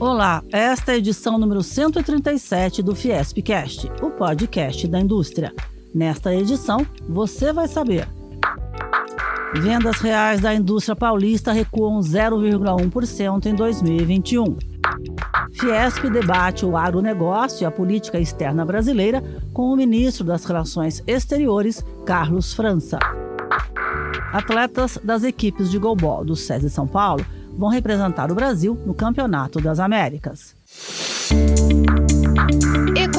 Olá, esta é a edição número 137 do Fiespcast, o podcast da indústria. Nesta edição, você vai saber. Vendas reais da indústria paulista recuam 0,1% em 2021. Fiesp debate o agronegócio e a política externa brasileira com o ministro das Relações Exteriores, Carlos França. Atletas das equipes de goalball do SESI São Paulo vão representar o Brasil no Campeonato das Américas.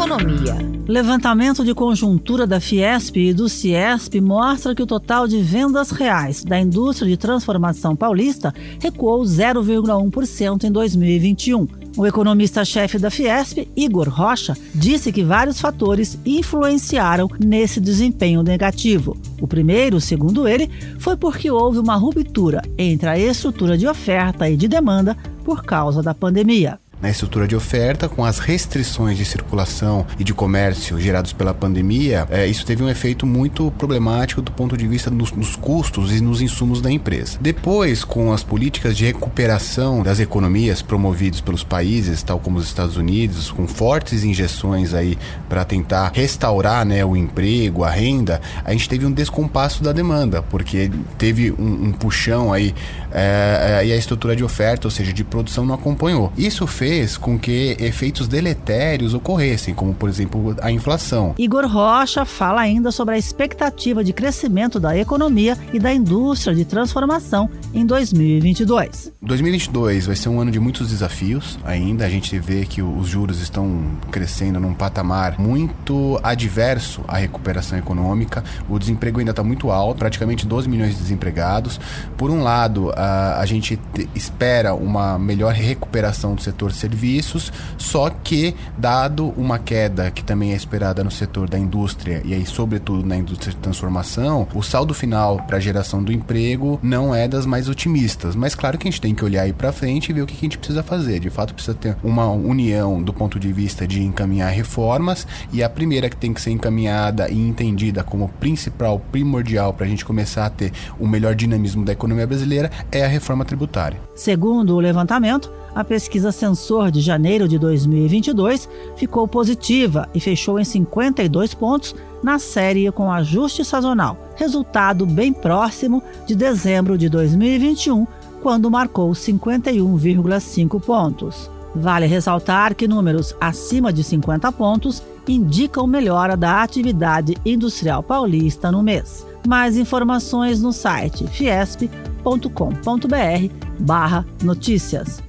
Economia. Levantamento de conjuntura da Fiesp e do Ciesp mostra que o total de vendas reais da indústria de transformação paulista recuou 0,1% em 2021. O economista-chefe da Fiesp, Igor Rocha, disse que vários fatores influenciaram nesse desempenho negativo. O primeiro, segundo ele, foi porque houve uma ruptura entre a estrutura de oferta e de demanda por causa da pandemia na estrutura de oferta, com as restrições de circulação e de comércio gerados pela pandemia, é, isso teve um efeito muito problemático do ponto de vista nos, custos e nos insumos da empresa. Depois, com as políticas de recuperação das economias promovidas pelos países, tal como os Estados Unidos, com fortes injeções aí para tentar restaurar né, o emprego, a renda, a gente teve um descompasso da demanda, porque teve um, um puxão aí é, é, e a estrutura de oferta, ou seja, de produção, não acompanhou. Isso fez fez com que efeitos deletérios ocorressem, como por exemplo a inflação. Igor Rocha fala ainda sobre a expectativa de crescimento da economia e da indústria de transformação em 2022. 2022 vai ser um ano de muitos desafios ainda. A gente vê que os juros estão crescendo num patamar muito adverso à recuperação econômica. O desemprego ainda está muito alto, praticamente 12 milhões de desempregados. Por um lado, a, a gente espera uma melhor recuperação do setor serviços, só que, dado uma queda que também é esperada no setor da indústria e aí, sobretudo, na indústria de transformação, o saldo final para a geração do emprego não é das mais otimistas. Mas, claro que a gente tem que olhar aí para frente e ver o que a gente precisa fazer. De fato, precisa ter uma união do ponto de vista de encaminhar reformas e a primeira que tem que ser encaminhada e entendida como principal, primordial para a gente começar a ter o melhor dinamismo da economia brasileira é a reforma tributária. Segundo o levantamento, a pesquisa Sensor de janeiro de 2022 ficou positiva e fechou em 52 pontos na série com ajuste sazonal, resultado bem próximo de dezembro de 2021, quando marcou 51,5 pontos. Vale ressaltar que números acima de 50 pontos indicam melhora da atividade industrial paulista no mês. Mais informações no site fiesp.com.br/notícias.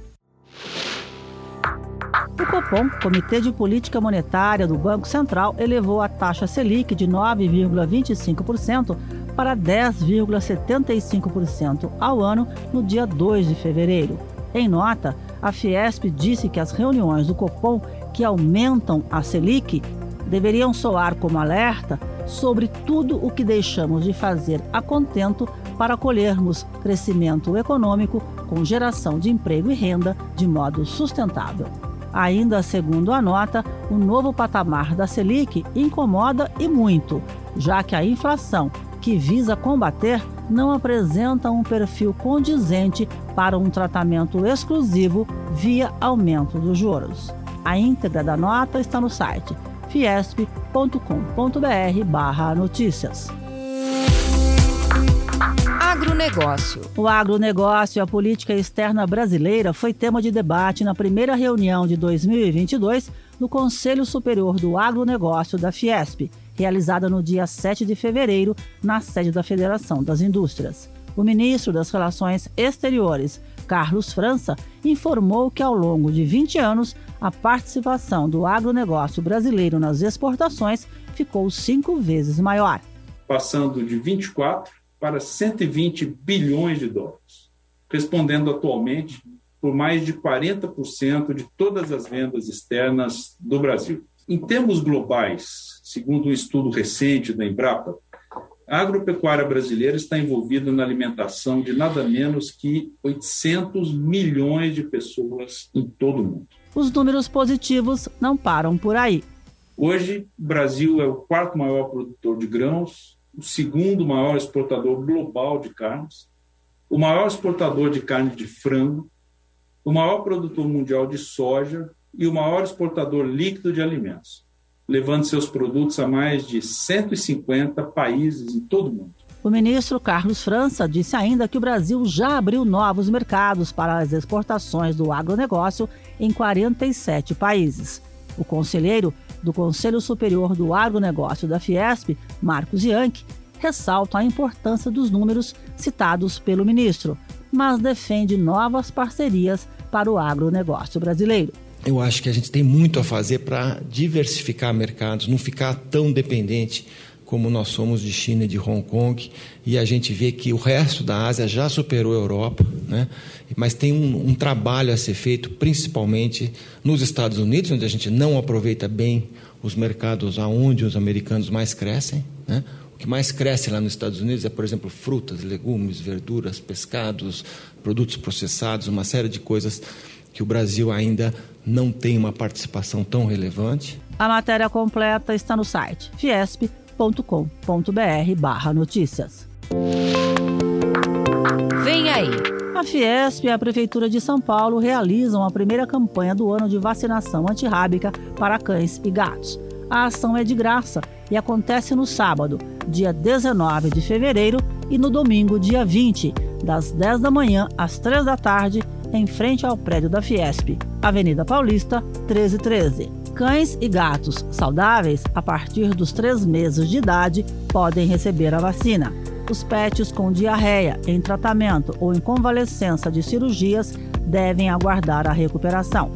O Copom, Comitê de Política Monetária do Banco Central, elevou a taxa Selic de 9,25% para 10,75% ao ano no dia 2 de fevereiro. Em nota, a Fiesp disse que as reuniões do Copom que aumentam a Selic deveriam soar como alerta sobre tudo o que deixamos de fazer a contento para colhermos crescimento econômico com geração de emprego e renda de modo sustentável. Ainda segundo a nota, o novo patamar da Selic incomoda e muito, já que a inflação, que visa combater, não apresenta um perfil condizente para um tratamento exclusivo via aumento dos juros. A íntegra da nota está no site fiesp.com.br/notícias agronegócio. O agronegócio e a política externa brasileira foi tema de debate na primeira reunião de 2022 no Conselho Superior do Agronegócio da Fiesp, realizada no dia 7 de fevereiro, na sede da Federação das Indústrias. O ministro das Relações Exteriores, Carlos França, informou que ao longo de 20 anos, a participação do agronegócio brasileiro nas exportações ficou cinco vezes maior. Passando de 24 para 120 bilhões de dólares, respondendo atualmente por mais de 40% de todas as vendas externas do Brasil. Em termos globais, segundo um estudo recente da Embrapa, a agropecuária brasileira está envolvida na alimentação de nada menos que 800 milhões de pessoas em todo o mundo. Os números positivos não param por aí. Hoje, o Brasil é o quarto maior produtor de grãos, o segundo maior exportador global de carnes, o maior exportador de carne de frango, o maior produtor mundial de soja e o maior exportador líquido de alimentos, levando seus produtos a mais de 150 países em todo o mundo. O ministro Carlos França disse ainda que o Brasil já abriu novos mercados para as exportações do agronegócio em 47 países. O conselheiro do Conselho Superior do Agronegócio da Fiesp, Marcos Yankee, ressalta a importância dos números citados pelo ministro, mas defende novas parcerias para o agronegócio brasileiro. Eu acho que a gente tem muito a fazer para diversificar mercados, não ficar tão dependente como nós somos de China e de Hong Kong, e a gente vê que o resto da Ásia já superou a Europa, né? mas tem um, um, trabalho a ser feito, principalmente nos Estados Unidos, onde a gente não aproveita bem os mercados aonde os americanos mais crescem. Né? O que mais cresce lá nos Estados Unidos é, por exemplo, frutas, legumes, verduras, pescados, produtos processados, uma série de coisas que o Brasil ainda não tem uma participação tão relevante. A matéria completa está no site Fiesp fiesp.com.br barra notícias. Vem aí! A Fiesp e a Prefeitura de São Paulo realizam a primeira campanha do ano de vacinação antirrábica para cães e gatos. A ação é de graça e acontece no sábado, dia 19 de fevereiro, e no domingo, dia 20, das 10 da manhã às 3 da tarde, em frente ao prédio da Fiesp, Avenida Paulista, 1313. Cães e gatos saudáveis, a partir dos três meses de idade, podem receber a vacina. Os pets com diarreia, em tratamento ou em convalescença de cirurgias devem aguardar a recuperação.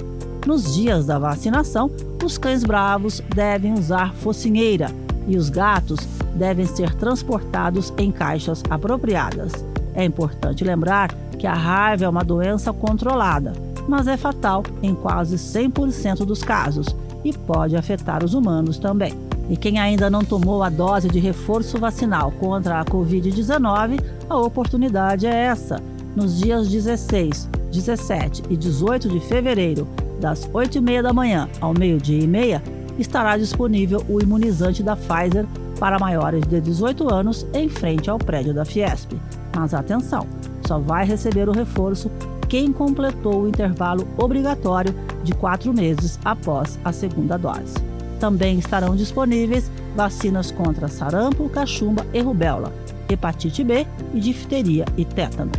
Nos dias da vacinação, os cães bravos devem usar focinheira e os gatos devem ser transportados em caixas apropriadas. É importante lembrar que a raiva é uma doença controlada, mas é fatal em quase 100% dos casos e pode afetar os humanos também. E quem ainda não tomou a dose de reforço vacinal contra a Covid-19, a oportunidade é essa. Nos dias 16, 17 e 18 de fevereiro, das 8h30 da manhã ao meio-dia e meia, estará disponível o imunizante da Pfizer para maiores de 18 anos em frente ao prédio da Fiesp. Mas atenção, só vai receber o reforço quem completou o intervalo obrigatório de quatro meses após a segunda dose. Também estarão disponíveis vacinas contra sarampo, cachumba e rubéola, hepatite B e difteria e tétano.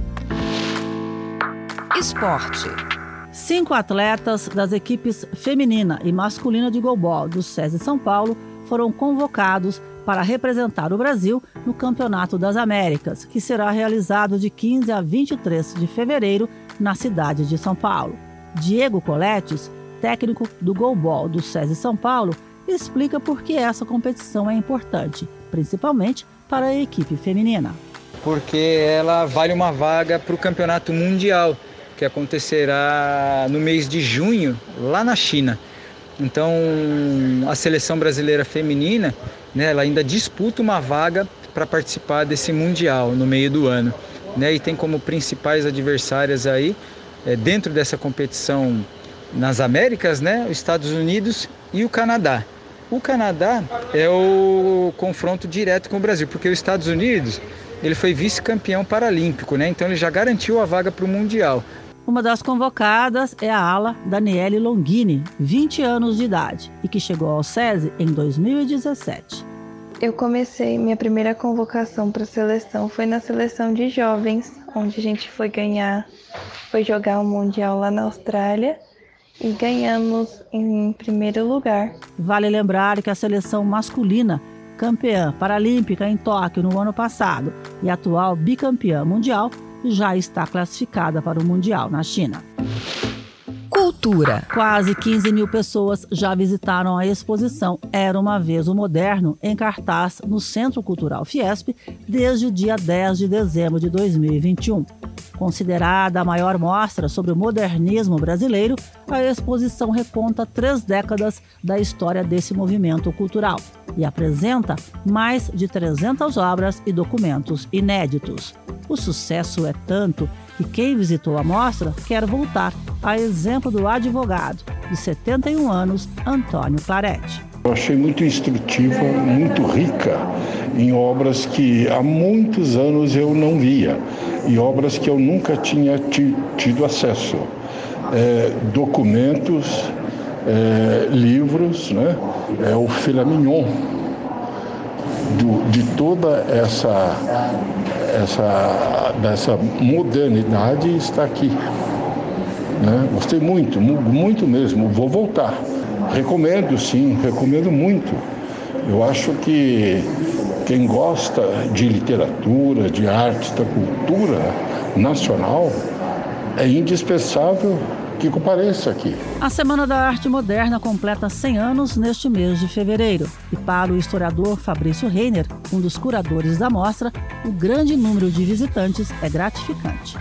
Esporte. Cinco atletas das equipes feminina e masculina de goalball do SESI São Paulo foram convocados para representar o Brasil no Campeonato das Américas, que será realizado de 15 a 23 de fevereiro na cidade de São Paulo. Diego Coletes, técnico do goalball do SESI São Paulo, explica por que essa competição é importante, principalmente para a equipe feminina. Porque ela vale uma vaga para o Campeonato Mundial, que acontecerá no mês de junho, lá na China. Então, a seleção brasileira feminina, né, ela ainda disputa uma vaga para participar desse mundial no meio do ano né, e tem como principais adversárias aí, é, dentro dessa competição nas Américas, né, os Estados Unidos e o Canadá. O Canadá é o confronto direto com o Brasil, porque os Estados Unidos ele foi vice-campeão paralímpico, né? Então ele já garantiu a vaga para o Mundial. Uma das convocadas é a ala Daniele Longini, 20 anos de idade, e que chegou ao SESI em 2017. Eu comecei minha primeira convocação para a seleção foi na seleção de jovens, onde a gente foi ganhar, foi jogar o um mundial lá na Austrália e ganhamos em primeiro lugar. Vale lembrar que a seleção masculina, campeã paralímpica em Tóquio no ano passado e atual bicampeã mundial, já está classificada para o mundial na China. Cultura. Quase 15 mil pessoas já visitaram a exposição Era uma Vez o Moderno, em cartaz no Centro Cultural Fiesp, desde o dia 10 de dezembro de 2021. Considerada a maior mostra sobre o modernismo brasileiro, a exposição reconta três décadas da história desse movimento cultural e apresenta mais de 300 obras e documentos inéditos. O sucesso é tanto que quem visitou a mostra quer voltar, a exemplo do advogado de 71 anos, Antônio Claretti. Eu achei muito instrutiva, muito rica em obras que há muitos anos eu não via e obras que eu nunca tinha tido acesso. é, documentos, é, livros, né? é o filé mignon de toda essa, essa dessa modernidade está aqui. Né? Gostei muito, muito mesmo. Vou voltar. Recomendo, sim, recomendo muito. Eu acho que quem gosta de literatura, de arte, da cultura nacional, é indispensável que compareça aqui. A Semana da Arte Moderna completa 100 anos neste mês de fevereiro. E para o historiador Fabrício Reiner, um dos curadores da mostra, o grande número de visitantes é gratificante.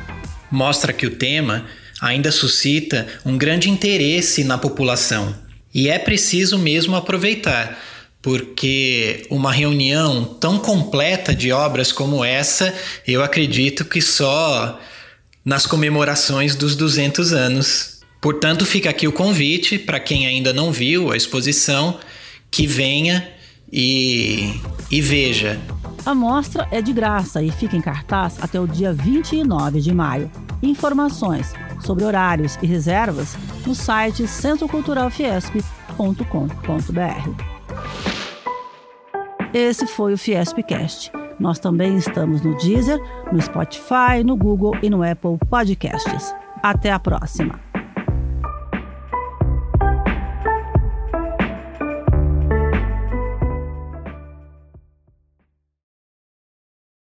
Mostra que o tema ainda suscita um grande interesse na população. E é preciso mesmo aproveitar, porque uma reunião tão completa de obras como essa, eu acredito que só nas comemorações dos 200 anos. Portanto, fica aqui o convite para quem ainda não viu a exposição que venha e, e veja. A mostra é de graça e fica em cartaz até o dia 29 de maio. Informações sobre horários e reservas no site centroculturalfiesp.com.br. Esse foi o Fiespcast. Nós também estamos no Deezer, no Spotify, no Google e no Apple Podcasts. Até a próxima!